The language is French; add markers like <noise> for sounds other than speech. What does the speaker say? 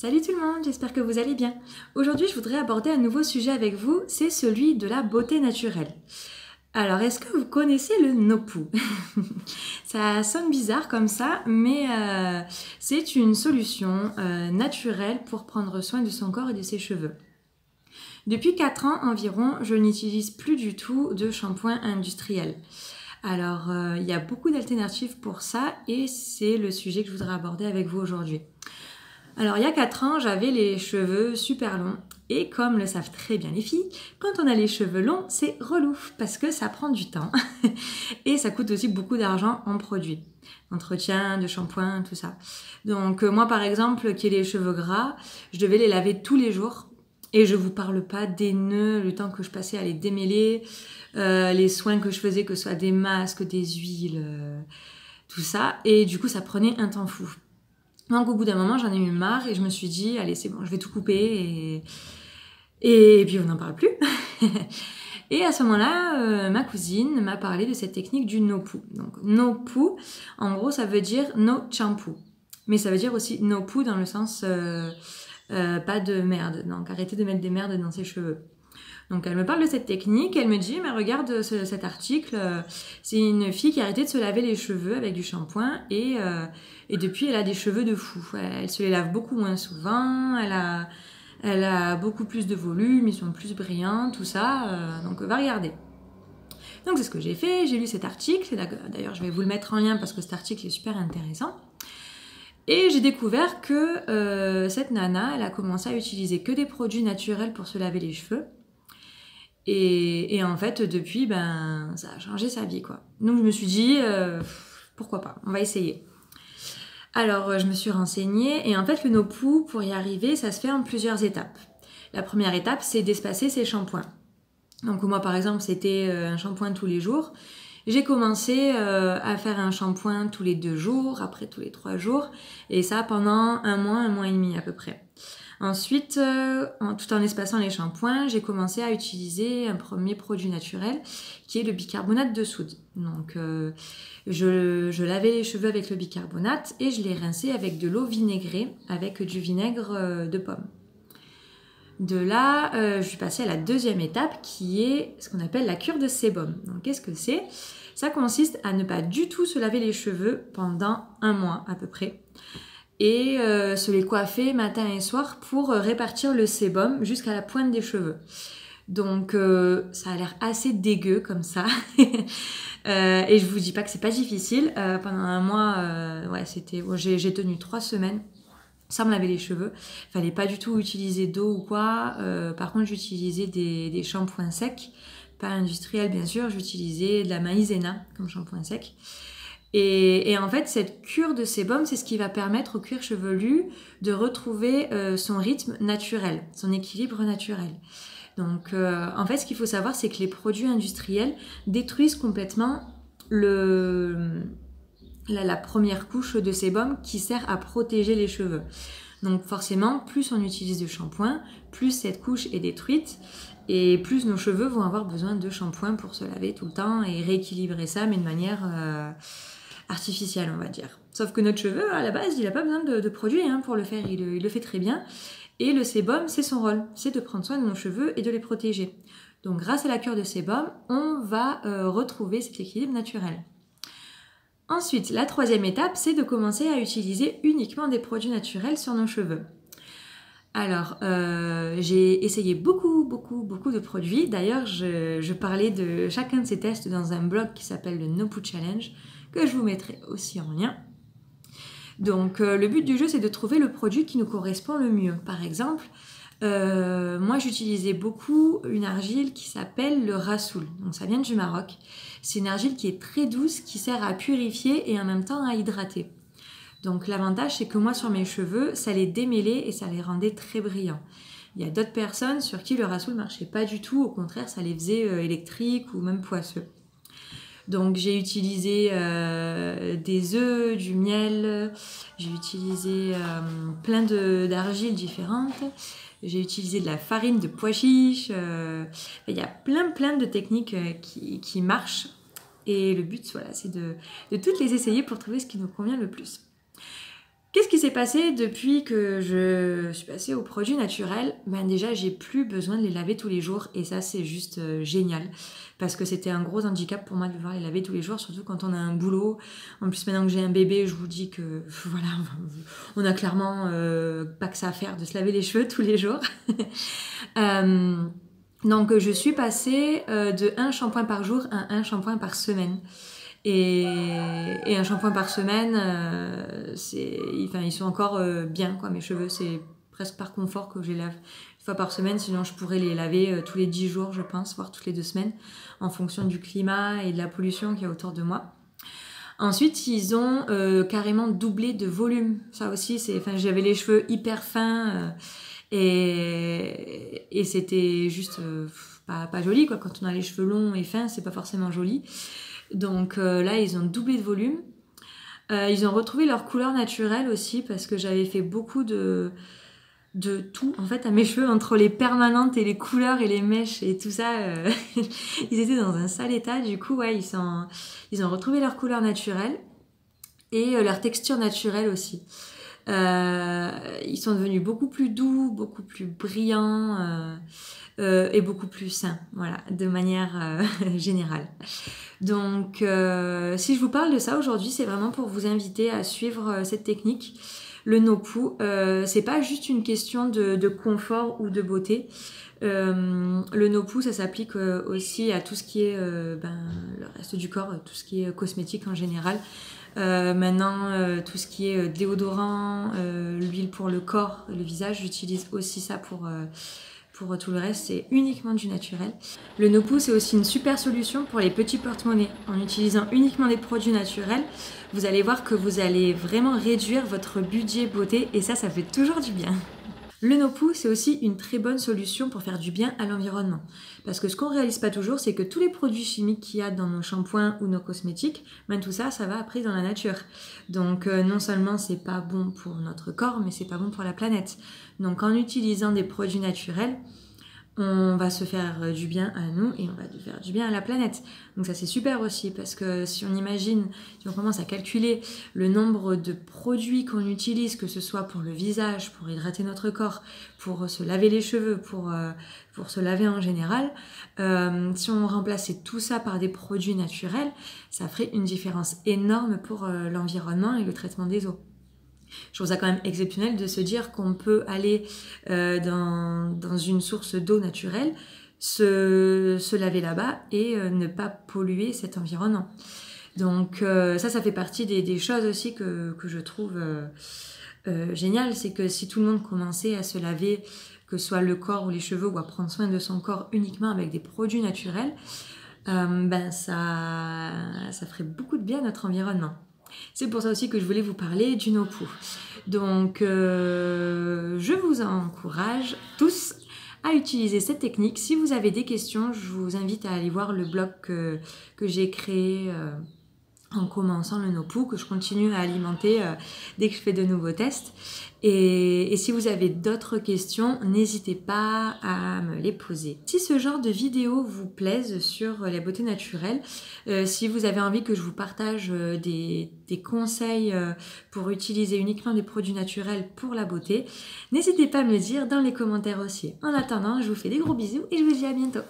Salut tout le monde, j'espère que vous allez bien. Aujourd'hui, je voudrais aborder un nouveau sujet avec vous, c'est celui de la beauté naturelle. Alors, est-ce que vous connaissez le Nopu? <laughs> Ça sonne bizarre comme ça, mais euh, c'est une solution euh, naturelle pour prendre soin de son corps et de ses cheveux. Depuis 4 ans environ, je n'utilise plus du tout de shampoing industriel. Alors, euh, il y a beaucoup d'alternatives pour ça et c'est le sujet que je voudrais aborder avec vous aujourd'hui. Alors il y a 4 ans, j'avais les cheveux super longs. Et comme le savent très bien les filles, quand on a les cheveux longs, c'est relou parce que ça prend du temps. <laughs> et ça coûte aussi beaucoup d'argent en produits. Entretien, de shampoing, tout ça. Donc euh, moi par exemple, qui ai les cheveux gras, je devais les laver tous les jours. Et je vous parle pas des nœuds, le temps que je passais à les démêler, euh, les soins que je faisais, que ce soit des masques, des huiles, euh, tout ça. Et du coup, ça prenait un temps fou. Donc au bout d'un moment, j'en ai eu marre et je me suis dit, allez, c'est bon, je vais tout couper et, et puis on n'en parle plus. <laughs> et à ce moment-là, euh, ma cousine m'a parlé de cette technique du no-poo. Donc no-poo, en gros, ça veut dire no shampoo. Mais ça veut dire aussi no-poo dans le sens euh, euh, pas de merde. Donc arrêtez de mettre des merdes dans ses cheveux. Donc elle me parle de cette technique, elle me dit mais regarde cet article, euh, c'est une fille qui a arrêté de se laver les cheveux avec du shampoing et, euh, et depuis elle a des cheveux de fou. Elle, se les lave beaucoup moins souvent, elle a, elle a beaucoup plus de volume, ils sont plus brillants, tout ça, euh, donc va regarder. Donc c'est ce que j'ai fait, j'ai lu cet article, d'ailleurs je vais vous le mettre en lien parce que cet article est super intéressant. Et j'ai découvert que cette nana, elle a commencé à utiliser que des produits naturels pour se laver les cheveux. Et, en fait, depuis, ben, ça a changé sa vie, quoi. Donc je me suis dit, euh, pourquoi pas, on va essayer. Alors, euh, je me suis renseignée et en fait, le no-poo, pour y arriver, ça se fait en plusieurs étapes. La première étape, c'est d'espacer ses shampoings. Donc moi, par exemple, c'était euh, un shampoing tous les jours. J'ai commencé à faire un shampoing tous les deux jours, après tous les trois jours, et ça pendant un mois, un mois et demi à peu près. Ensuite, euh, tout en espaçant les shampoings, j'ai commencé à utiliser un premier produit naturel qui est le bicarbonate de soude. Donc, euh, je, lavais les cheveux avec le bicarbonate et je les rinçais avec de l'eau vinaigrée avec du vinaigre euh, de pomme. De là, je suis passée à la deuxième étape qui est ce qu'on appelle la cure de sébum. Donc, qu'est-ce que c'est? Ça consiste à ne pas du tout se laver les cheveux pendant un mois à peu près et euh, se les coiffer matin et soir pour euh, répartir le sébum jusqu'à la pointe des cheveux. Donc euh, ça a l'air assez dégueu comme ça. <laughs> et je vous dis pas que c'est pas difficile. pendant un mois, ouais, c'était, j'ai tenu trois semaines sans me laver les cheveux. Fallait pas du tout utiliser d'eau ou quoi. par contre, j'utilisais des, des shampoings secs, pas industriels bien sûr. J'utilisais de la maïzena comme shampoing sec. Et, en fait, cette cure de sébum, c'est ce qui va permettre au cuir chevelu de retrouver euh, son rythme naturel, son équilibre naturel. Donc, euh, en fait, ce qu'il faut savoir, c'est que les produits industriels détruisent complètement la, première couche de sébum qui sert à protéger les cheveux. Donc, forcément, plus on utilise de shampoing, plus cette couche est détruite et plus nos cheveux vont avoir besoin de shampoing pour se laver tout le temps et rééquilibrer ça, mais de manière euh, artificielle, on va dire. Sauf que notre cheveu, à la base, il n'a pas besoin de, produits hein, pour le faire, il, le fait très bien. Et le sébum, c'est son rôle, c'est de prendre soin de nos cheveux et de les protéger. Donc grâce à la cure de sébum, on va euh, retrouver cet équilibre naturel. Ensuite, la troisième étape, c'est de commencer à utiliser uniquement des produits naturels sur nos cheveux. Alors, euh, j'ai essayé beaucoup, beaucoup, beaucoup de produits. D'ailleurs, je, parlais de chacun de ces tests dans un blog qui s'appelle le No Poo Challenge que je vous mettrai aussi en lien. Donc euh, le but du jeu c'est de trouver le produit qui nous correspond le mieux. Par exemple, euh, moi j'utilisais beaucoup une argile qui s'appelle le rassoul. Donc ça vient du Maroc. C'est une argile qui est très douce, qui sert à purifier et en même temps à hydrater. Donc l'avantage c'est que moi sur mes cheveux, ça les démêlait et ça les rendait très brillants. Il y a d'autres personnes sur qui le rassoul marchait pas du tout, au contraire ça les faisait euh, électriques ou même poisseux. Donc j'ai utilisé euh, des œufs, du miel, j'ai utilisé euh, plein d'argiles différentes, j'ai utilisé de la farine de pois chiche. Il y a plein plein de techniques qui, qui, marchent et le but voilà, c'est de, de toutes les essayer pour trouver ce qui nous convient le plus. Qu'est-ce qui s'est passé depuis que je suis passée aux produits naturels? Ben déjà, j'ai plus besoin de les laver tous les jours et ça c'est juste euh, génial parce que c'était un gros handicap pour moi de devoir les laver tous les jours, surtout quand on a un boulot. En plus maintenant que j'ai un bébé, je vous dis que voilà, <laughs> on a clairement euh, pas que ça à faire de se laver les cheveux <laughs> tous les jours. <laughs> euh, donc je suis passée de un shampoing par jour à un shampoing par semaine. Et, un shampoing par semaine, euh, c'est, ils sont encore euh, bien, quoi. Mes cheveux, c'est presque par confort que je les lave une fois par semaine. Sinon, je pourrais les laver euh, tous les 10 jours, je pense, voire toutes les deux semaines, en fonction du climat et de la pollution qu'il y a autour de moi. Ensuite, ils ont carrément doublé de volume. Ça aussi, j'avais les cheveux hyper fins et, et c'était juste pas, pas joli, quoi. Quand on a les cheveux longs et fins, c'est pas forcément joli. Donc euh, là, ils ont doublé de volume. Euh, ils ont retrouvé leur couleur naturelle aussi parce que j'avais fait beaucoup de de tout en fait à mes cheveux entre les permanentes et les couleurs et les mèches et tout ça euh, <laughs> ils étaient dans un sale état. Du coup ouais ils ils ont retrouvé leur couleur naturelle et leur texture naturelle aussi. Ils sont devenus beaucoup plus doux beaucoup plus brillants et beaucoup plus sains voilà de manière <laughs> générale donc euh, si je vous parle de ça aujourd'hui c'est vraiment pour vous inviter à suivre euh, cette technique le no-poo, euh, c'est pas juste une question de, de confort ou de beauté. Euh, le no-poo, ça s'applique euh, aussi à tout ce qui est ben, le reste du corps, tout ce qui est cosmétique en général. Maintenant, tout ce qui est déodorant, l'huile pour le corps, le visage, j'utilise aussi ça pour, pour tout le reste. C'est uniquement du naturel. Le no-poo, c'est aussi une super solution pour les petits porte-monnaies. En utilisant uniquement des produits naturels, vous allez voir que vous allez vraiment réduire votre budget beauté et ça, ça fait toujours du bien. Le no-poo, c'est aussi une très bonne solution pour faire du bien à l'environnement. Parce que ce qu'on réalise pas toujours, c'est que tous les produits chimiques qu'il y a dans nos shampoings ou nos cosmétiques, ben tout ça, ça va après dans la nature. Donc euh, non seulement c'est pas bon pour notre corps, mais c'est pas bon pour la planète. Donc en utilisant des produits naturels, on va se faire du bien à nous et on va faire du bien à la planète. Donc ça c'est super aussi parce que si on imagine, si on commence à calculer le nombre de produits qu'on utilise, que ce soit pour le visage, pour hydrater notre corps, pour se laver les cheveux, pour, euh, pour se laver en général, euh, si on remplaçait tout ça par des produits naturels, ça ferait une différence énorme pour euh, l'environnement et le traitement des eaux. Je trouve ça quand même exceptionnel de se dire qu'on peut aller euh, dans, une source d'eau naturelle, se, laver là-bas et euh, ne pas polluer cet environnement. Donc euh, ça, ça fait partie des, choses aussi que, je trouve euh, euh, génial, c'est que si tout le monde commençait à se laver, que ce soit le corps ou les cheveux, ou à prendre soin de son corps uniquement avec des produits naturels, ben ça, ça ferait beaucoup de bien à notre environnement. C'est pour ça aussi que je voulais vous parler du no-poo. Donc, euh, je vous encourage tous à utiliser cette technique. Si vous avez des questions, je vous invite à aller voir le blog que, que j'ai créé. Euh, en commençant le no-poo que je continue à alimenter euh, dès que je fais de nouveaux tests. Et, si vous avez d'autres questions, n'hésitez pas à me les poser. Si ce genre de vidéo vous plaise sur la beauté naturelle, euh, si vous avez envie que je vous partage euh, des, conseils pour utiliser uniquement des produits naturels pour la beauté, n'hésitez pas à me le dire dans les commentaires aussi. En attendant, je vous fais des gros bisous et je vous dis à bientôt.